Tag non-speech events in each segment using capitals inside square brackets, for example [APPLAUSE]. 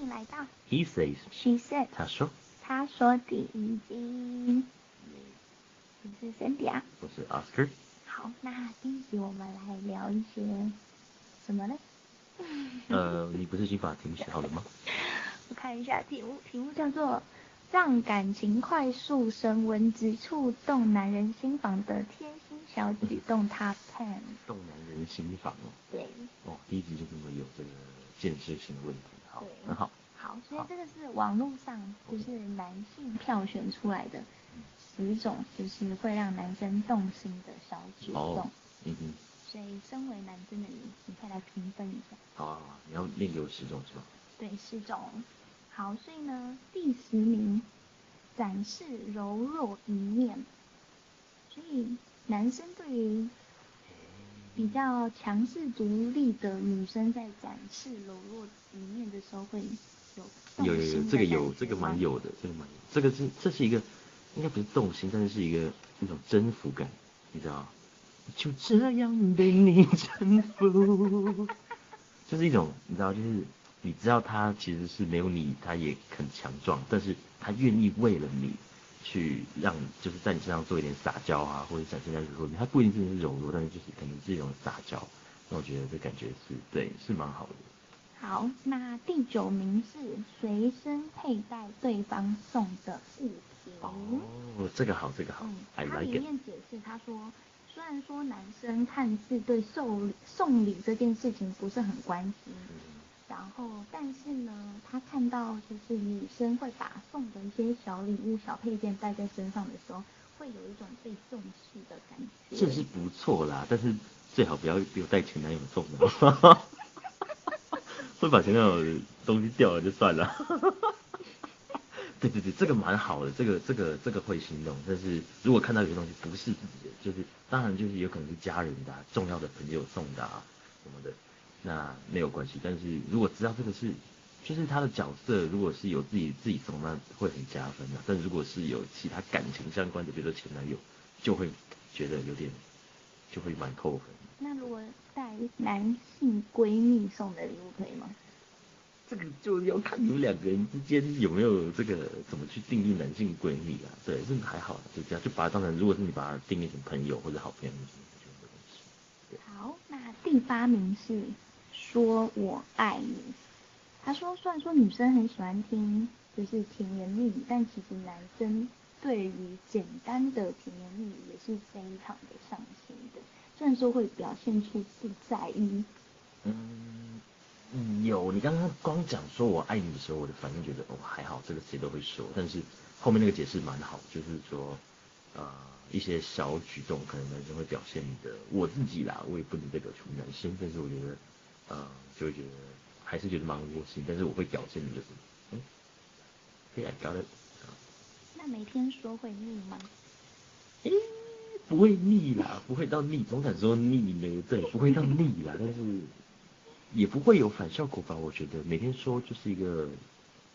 迎来到 He says, She said，他说，他说第一集，我是 Cindy 啊，我是 Oscar。好，那第一集我们来聊一些什么呢？呃，你不是已经把题目写好了吗？[LAUGHS] 我看一下题目，题目叫做让感情快速升温，只触动男人心房的贴心小举动 Top Ten。动男人心房哦。对。哦，第一集就这么有这个建设性的问题，好，很好。好，所以这个是网络上就是男性票选出来的十种，就是会让男生动心的小举动。哦，嗯哼。所以身为男生的你，你可以来评分一下。好啊，你要列给我十种是吧？对，十种。好，所以呢，第十名，展示柔弱一面。所以男生对于比较强势独立的女生，在展示柔弱一面的时候，会有有有有，这个有，这个蛮有的，这个蛮有，这个是这是一个，应该不是动心，但是是一个一种征服感，你知道吗？就这样被你征服，[LAUGHS] 就是一种，你知道，就是。你知道他其实是没有你，他也很强壮，但是他愿意为了你去让，就是在你身上做一点撒娇啊，或者展现在柔弱，他不一定是柔弱，但是就是可能是一种撒娇，那我觉得这感觉是对，是蛮好的。好，那第九名是随身佩戴对方送的物品。哦，这个好，这个好。里面解释他说，虽然说男生看似对送送礼这件事情不是很关心。嗯然后，但是呢，他看到就是女生会把送的一些小礼物、小配件带在身上的时候，会有一种被重视的感觉。这是不错啦，但是最好不要给我带前男友送的，[LAUGHS] 会把前男友的东西掉了就算了。对对对，这个蛮好的，这个这个这个会心动。但是如果看到有些东西不是自己的，就是当然就是有可能是家人的、重要的朋友送的啊什么的。那没有关系，但是如果知道这个是，就是他的角色，如果是有自己自己送，那会很加分的。但如果是有其他感情相关的，比如说前男友，就会觉得有点，就会蛮扣分。那如果带男性闺蜜送的礼物可以吗？这个就要看你们两个人之间有没有这个怎么去定义男性闺蜜啊？对，这个还好，就这样，就把它当成，如果是你把它定义成朋友或者好朋友，就没关系。好，那第八名是。说我爱你，他说，虽然说女生很喜欢听就是甜言蜜语，但其实男生对于简单的甜言蜜语也是非常的上心的，虽然说会表现出不在意。嗯，有，你刚刚光讲说我爱你的时候，我的反应觉得哦还好，这个谁都会说，但是后面那个解释蛮好，就是说呃一些小举动可能男生会表现的，我自己啦，我也不能代表全男生，但是我觉得。啊、嗯，就会觉得还是觉得蛮窝心，但是我会表现的就是，嗯，可以啊，搞的。那每天说会腻吗？诶，不会腻啦，不会到腻，总敢说腻呢，对，不会到腻啦，但是也不会有反效果吧？我觉得每天说就是一个，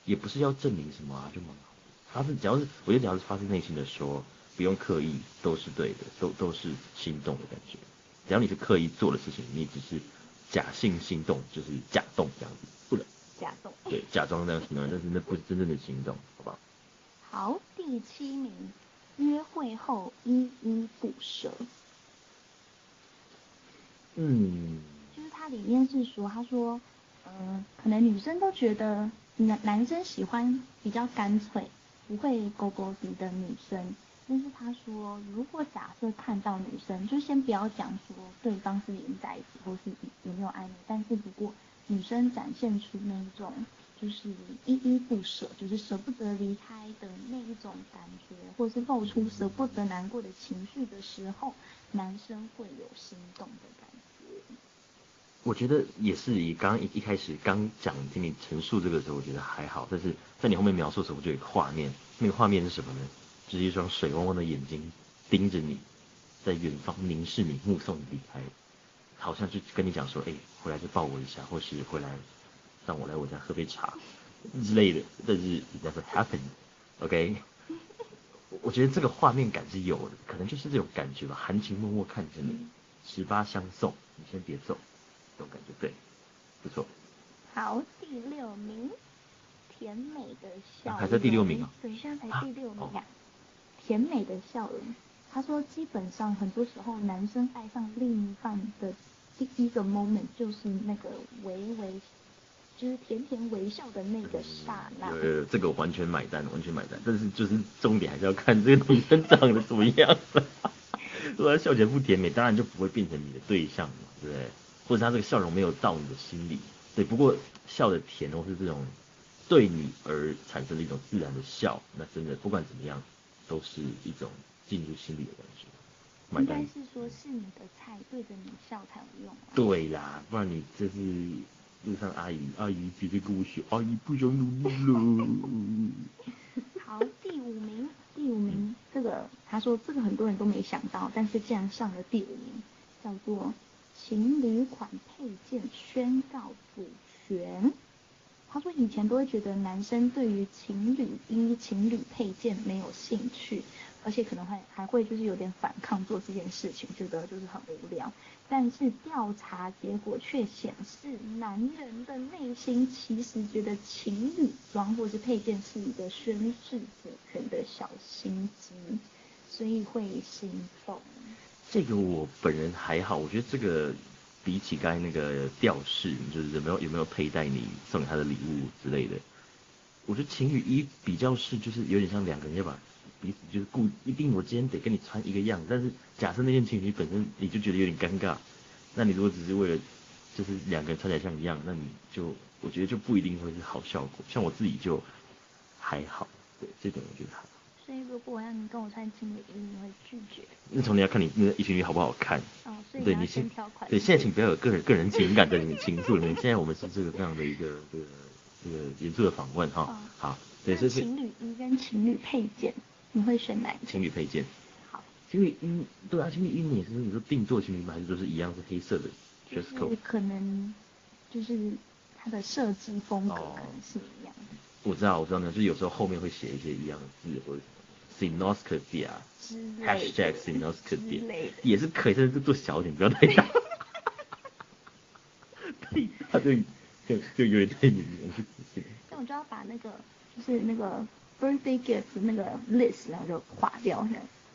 也不是要证明什么啊，就蛮好。发自只要是，我觉得只要是发自内心的说，不用刻意，都是对的，都都是心动的感觉。只要你是刻意做的事情，你只是。假性心动就是假动这样子，不能假动，对，假装那样行动，但是那不是真正的行动，好不好？好，第七名，约会后依依不舍。嗯，就是它里面是说，他说，嗯、呃，可能女生都觉得男男生喜欢比较干脆，不会勾勾鼻的女生。但是他说，如果假设看到女生，就先不要讲说对方是连在一起或是有没有暧昧，但是如果女生展现出那一种就是依依不舍，就是舍不得离开的那一种感觉，或是露出舍不得难过的情绪的时候，男生会有心动的感觉。我觉得也是以刚一一开始刚讲听你陈述这个时候，我觉得还好，但是在你后面描述的时候，我就有画面，那个画面是什么呢？就是一双水汪汪的眼睛盯着你，在远方凝视你，目送你离开，好像就跟你讲说：“哎、欸，回来就抱我一下，或是回来让我来我家喝杯茶之类的。”但是 it never happened，OK？、Okay? 我觉得这个画面感是有的，可能就是这种感觉吧，含情脉脉看着你，十八相送，你先别走，这种感觉对，不错。好，第六名，甜美的笑容，还在第六名啊？对，现在才第六名啊。甜美的笑容，他说基本上很多时候男生爱上另一半的第一个 moment 就是那个微微，就是甜甜微笑的那个刹那。呃、嗯，这个完全买单，完全买单。但是就是重点还是要看这个女生长得怎么样。[LAUGHS] 如果她笑起来不甜美，当然就不会变成你的对象嘛，对不对？或者她这个笑容没有到你的心里。对，不过笑的甜或是这种对你而产生的一种自然的笑，那真的不管怎么样，都是一种进入心里的感觉。应该是说是你的菜，对着你笑才有用啊。对啦，不然你这是路上阿姨，阿姨直接跟我说，阿姨不想努力了。[LAUGHS] 好，第五名，第五名，这个他说这个很多人都没想到，但是竟然上了第五名，叫做情侣款配件宣告主权。他说以前都会觉得男生对于情侣衣、情侣配件没有兴趣，而且可能还还会就是有点反抗做这件事情，觉得就是很无聊。但是调查结果却显示，男人的内心其实觉得情侣装或是配件是一个宣示主权的小心机，所以会心动。这个我本人还好，我觉得这个。比起刚才那个吊饰，就是有没有有没有佩戴你送给他的礼物之类的，我觉得情侣衣比较是就是有点像两个人要把彼此就是固一定我今天得跟你穿一个样，但是假设那件情侣衣本身你就觉得有点尴尬，那你如果只是为了就是两个人穿起来像一样，那你就我觉得就不一定会是好效果。像我自己就还好，对这点我觉得还好。所以如果我让你跟我穿情侣衣，你会拒绝？那从你要看你那个情侣衣好不好看。哦，所以你要先挑款。对，现在请不要有个人个人情感在里面倾诉里面。现在我们是这个这样的一个这个这个严肃的访问哈。哦、好，对，所以情侣衣跟情侣配件，你会选哪一个？情侣配件。好。情侣衣，对啊，情侣衣你也是你说定做情侣吗？还是说是一样是黑色的？就是可能就是它的设计风格可能是一样我知道，我知道呢，就是有时候后面会写一些一样的字或者。Sinoscopia，hashtag Sinoscopia 也是可以，但是做小一点，不要太大。就就就有点太严了。[LAUGHS] 那我就要把那个就是那个 birthday gift 那个 list 然后就划掉。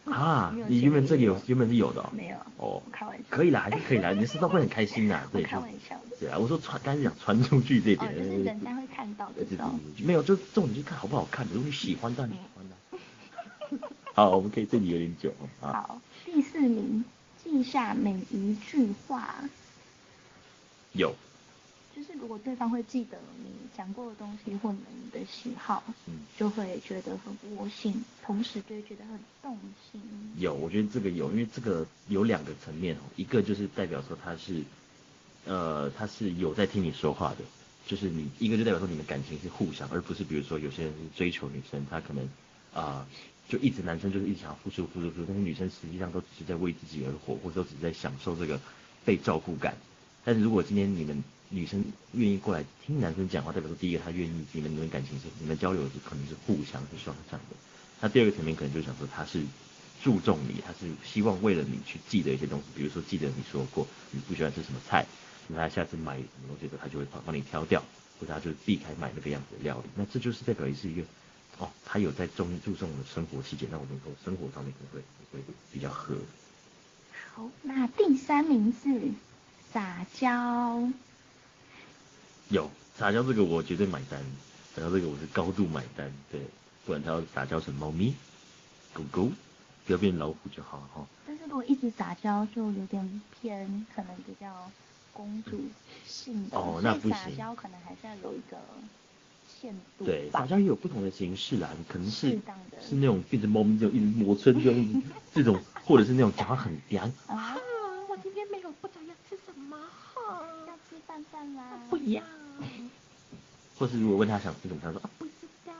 啊，[LAUGHS] 你原本这里有原本是有的哦。没有。哦。开玩笑。可以啦，还是可以啦，你收到会很开心啦。[LAUGHS] 对。开玩笑。对啊，我说传，刚才讲传出去这一点。哦，就是人家会看到的。知道没有，就重点就看好不好看，如果你喜欢，当然喜欢的。好，我们可以这里有点久。啊，好，第四名，记下每一句话。有。就是如果对方会记得你讲过的东西或你的喜好，嗯，就会觉得很窝心，同时就会觉得很动心。有，我觉得这个有，因为这个有两个层面哦，一个就是代表说他是，呃，他是有在听你说话的，就是你一个就代表说你们感情是互相，而不是比如说有些人是追求女生，他可能啊。呃就一直男生就是一直想要付出付出付出，但是女生实际上都只是在为自己而活，或者都只是在享受这个被照顾感。但是如果今天你们女生愿意过来听男生讲话，代表说第一个他愿意，你们你们感情是你们交流是可能是互相是双向的。那第二个层面可能就想说他是注重你，他是希望为了你去记得一些东西，比如说记得你说过你不喜欢吃什么菜，那他下次买什么东西的他就会帮帮你挑掉，或者他就避开买那个样子的料理。那这就是代表也是一个。哦，他有在重注重的生活细节，那我们说生活上面可能会会比较合。好，那第三名是撒娇。有撒娇这个我绝对买单，撒娇这个我是高度买单，对，不然它要撒娇成猫咪、狗狗，不要变老虎就好了哈。但是如果一直撒娇，就有点偏，可能比较公主性的。哦，那不行。撒娇可能还是要有一个。对，撒娇也有不同的形式啦，你可能是是那种变成猫咪这种一直磨蹭这种 [LAUGHS] 这种，或者是那种讲话很嗲。啊，我今天没有不知道要吃什么，不一样。或是如果问他想吃什么，他说啊不知道，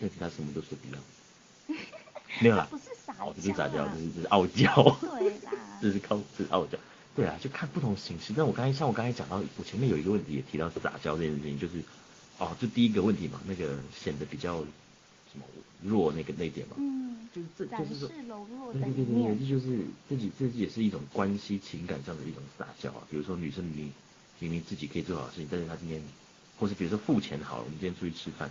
但是他什么都说不要。[LAUGHS] 没有啦，不是撒娇，不是撒娇，这是这是傲娇。对啦，[LAUGHS] 这是靠这是傲娇。对啊，就看不同形式。但我刚才像我刚才讲到，我前面有一个问题也提到撒娇这件事情，就是。哦，就第一个问题嘛，那个显得比较什么弱那个那点嘛，嗯，就是这就是说，柔弱对对对对，这就是自己自己也是一种关系情感上的一种撒娇啊。比如说女生明明明自己可以做好事情，但是他今天，或是比如说付钱好了，我们今天出去吃饭，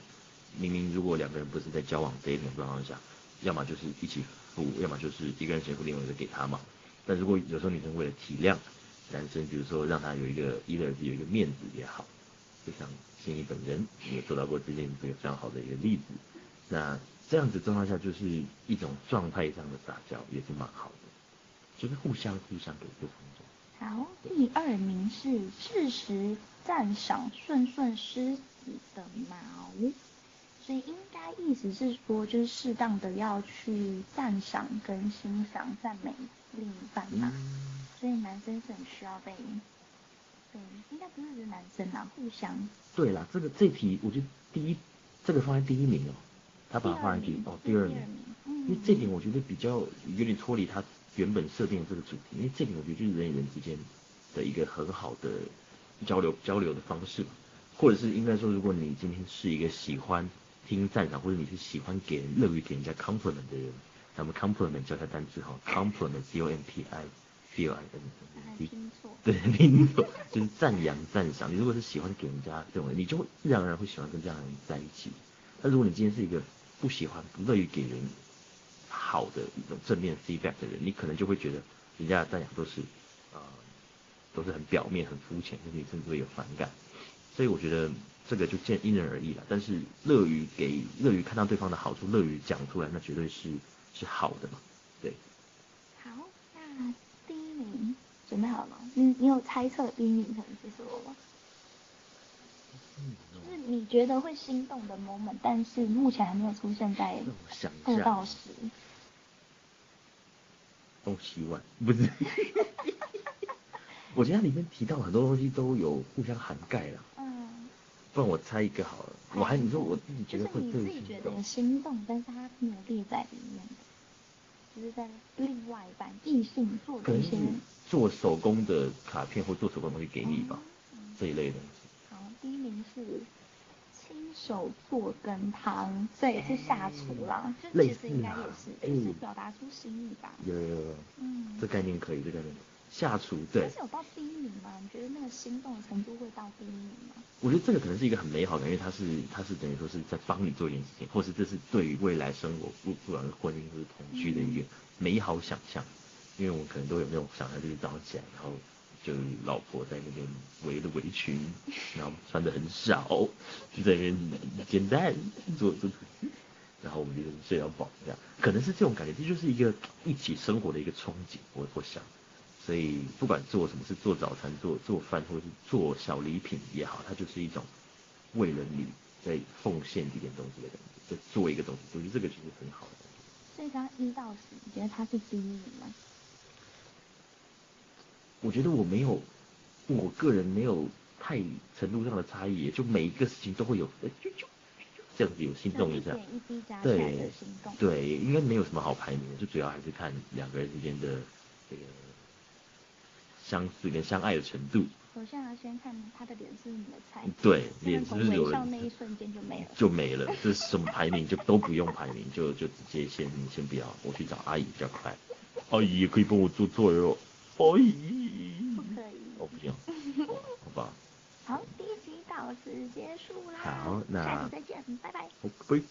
明明如果两个人不是在交往这一种状况下，要么就是一起付，要么就是一个人先付，另外一个给他嘛。但如果有时候女生为了体谅男生，比如说让他有一个一个人有一个面子也好，就像心怡本人也做到过这件这个非常好的一个例子。那这样子状况下，就是一种状态上的撒娇，也是蛮好的，就是互相互相给对方。好，第二名是适时赞赏顺顺狮子的毛，所以应该意思是说，就是适当的要去赞赏跟欣赏、赞美另一半嘛。嗯、所以男生是很需要被，对，应该不是男生啦，互相。对啦，这个这题我觉得第一，这个放在第一名哦，他把它放在第哦第二名，嗯、因为这点我觉得比较有点脱离他。原本设定的这个主题，因为这里我觉得就是人与人之间的一个很好的交流交流的方式，或者是应该说，如果你今天是一个喜欢听赞赏，或者你是喜欢给人乐于给人家 compliment 的人，咱们 compliment 教一下单词哈，compliment c o m p i c o i n，听错，对，听错，就是赞扬赞赏。你如果是喜欢给人家这种人，你就会自然而然会喜欢跟这样的人在一起。但如果你今天是一个不喜欢、不乐于给人，好的一种正面 feedback 的人，你可能就会觉得人家的赞扬都是，呃，都是很表面、很肤浅，甚至甚至会有反感。所以我觉得这个就见因人而异了。但是乐于给、乐于看到对方的好处、乐于讲出来，那绝对是是好的嘛。对。好，那第一名准备好了吗？你你有猜测第一名可能是什么吗？就是你觉得会心动的 moment，但是目前还没有出现在二到十。东西碗不是，[LAUGHS] 我觉得它里面提到很多东西都有互相涵盖了。嗯，不然我猜一个好了。我还你说我自己觉得会就是你自己觉得心动，但是它没有列在里面的，就是在另外一半异性做的一些做手工的卡片或做手工的东西给你吧，嗯嗯、这一类的东西。好，第一名是。手做羹汤，这也，是下厨啦，就其实应该也是，也是表达出心意吧。有有有，嗯，这概念可以，这概念。下厨对。但是有到第一名吗？你觉得那个心动的程度会到第一名吗？我觉得这个可能是一个很美好的，因为他是他是等于说是在帮你做一件事情，或是这是对于未来生活不不管是婚姻或是同居的一个美好想象。因为我们可能都有那种想象，就是早上起来然后。就老婆在那边围着围裙，[LAUGHS] 然后穿的很少，就在那边煎蛋做做，然后我们就睡到饱这样，可能是这种感觉，这就是一个一起生活的一个憧憬，我我想，所以不管做什么是做早餐、做做饭，或者是做小礼品也好，它就是一种为了你在奉献一点东西的感觉，在做一个东西，我觉得这个其实很好的。所以刚一到十，你觉得他是第一名吗？我觉得我没有，我个人没有太程度上的差异，就每一个事情都会有，就就这样子有心动一下，对对，应该没有什么好排名的，就主要还是看两个人之间的这个相似跟相爱的程度。首先要先看他的脸是你的菜，对，脸是有人，微笑那一瞬间就没了，就没了，这是什么排名？就都不用排名，就就直接先先不要，我去找阿姨比较快，阿姨也可以帮我做做哟。可以，不可以，我不行，[LAUGHS] 好吧。好，第一集到此结束啦。好，那下次再见，拜拜。拜拜。